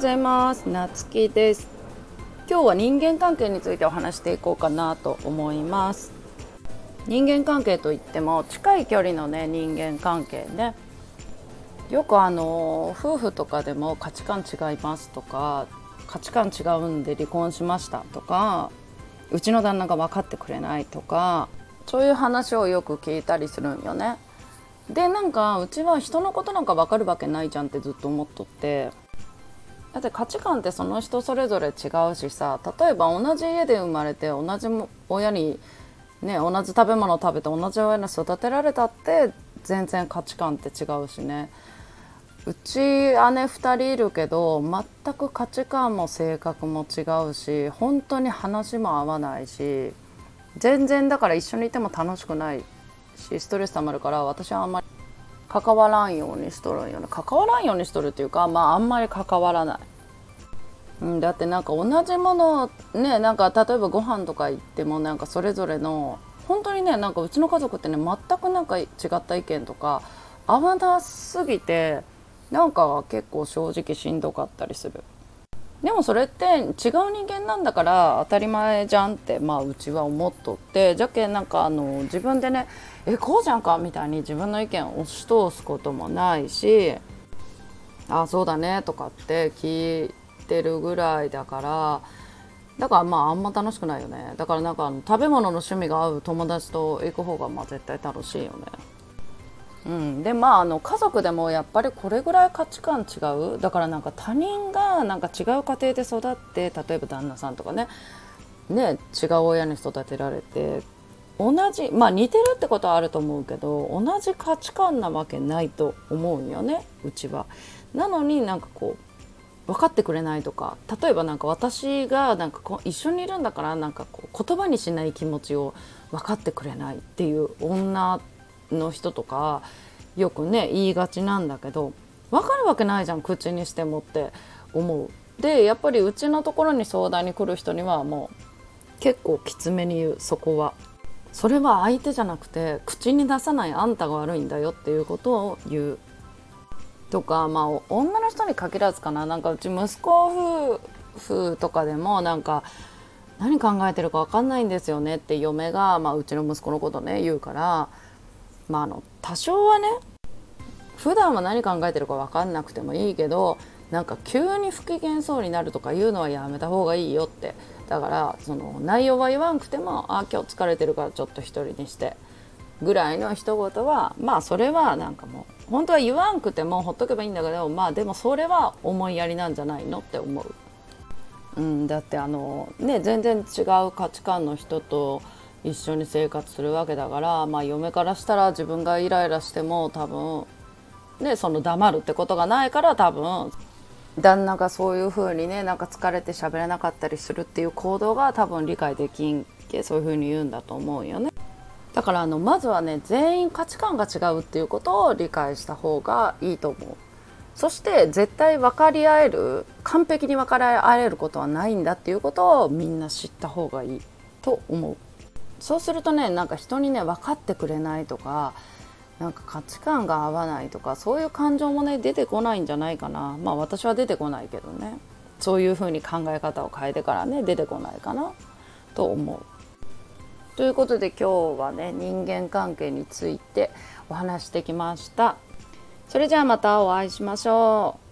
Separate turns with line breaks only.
ございます。なつきです。今日は人間関係についてお話していこうかなと思います。人間関係といっても近い距離のね人間関係ね。よくあの夫婦とかでも価値観違いますとか価値観違うんで離婚しましたとかうちの旦那が分かってくれないとかそういう話をよく聞いたりするんよね。でなんかうちは人のことなんか分かるわけないじゃんってずっと思っとって。だって価値観ってその人それぞれ違うしさ例えば同じ家で生まれて同じ親にね同じ食べ物を食べて同じ親に育てられたって全然価値観って違うしね。うち姉2人いるけど全く価値観も性格も違うし本当に話も合わないし全然だから一緒にいても楽しくないしストレス溜まるから私はあんまり関わらんようにしとるんよね関わらんようにしとるっていうかまああんまり関わらない。うん、だってなんか同じものねなんか例えばご飯とか行ってもなんかそれぞれの本当にねなんかうちの家族ってね全くなんか違った意見とか合わなすぎてなんか結構正直しんどかったりするでもそれって違う人間なんだから当たり前じゃんってまあうちは思っとってじゃけんなんかあの自分でねえこうじゃんかみたいに自分の意見を押し通すこともないしあそうだねとかって聞いてるぐらいだからだからまああんま楽しくないよね。だからなんか食べ物の趣味が合う友達と行く方がまあ絶対楽しいよね。うん、でまああの家族でもやっぱりこれぐらい価値観違う？だからなんか他人がなんか違う家庭で育って例えば旦那さんとかね。ね違う親に育てられて同じまあ似てるってことはあると思うけど同じ価値観なわけないと思うよねうちは。なのになんかこう分かってくれないとか例えばなんか私がなんかこ一緒にいるんだからなんかこう言葉にしない気持ちを分かってくれないっていう女っての人とかよくね言いがちなんだけど分かるわけないじゃん口にしてもって思う。でやっぱりうちのところに相談に来る人にはもう結構きつめに言うそこは。それは相手じゃなくて口に出さないあんたが悪いんだよっていうことを言う。とかまあ女の人に限らずかななんかうち息子夫婦とかでもなんか何考えてるか分かんないんですよねって嫁が、まあ、うちの息子のことね言うからまあ、あの多少はね普段は何考えてるか分かんなくてもいいけどなんか急に不機嫌そうになるとか言うのはやめた方がいいよってだからその内容は言わんくても「あ今日疲れてるからちょっと一人にして」ぐらいの一言はまあそれはなんかもう本当は言わんくてもほっとけばいいんだけどまあでもそれは思いやりなんじゃないのって思う。うん、だってあのね全然違う価値観の人と一緒に生活するわけだから、まあ、嫁からしたら自分がイライラしても多分、ね、その黙るってことがないから多分旦那がそういう風にねなんか疲れて喋れなかったりするっていう行動が多分理解できんけそういう風に言うんだと思うよね。だからあのまずはね全員価値観が違うっていうことを理解した方がいいと思う。そして絶対分かり合える完璧に分かり合えることはないんだっていうことをみんな知った方がいいと思う。そうするとねなんか人にね分かってくれないとかなんか価値観が合わないとかそういう感情もね出てこないんじゃないかなまあ私は出てこないけどねそういうふうに考え方を変えてからね出てこないかなと思う。ということで今日はね人間関係についてお話してきました。それじゃあまたお会いしましょう。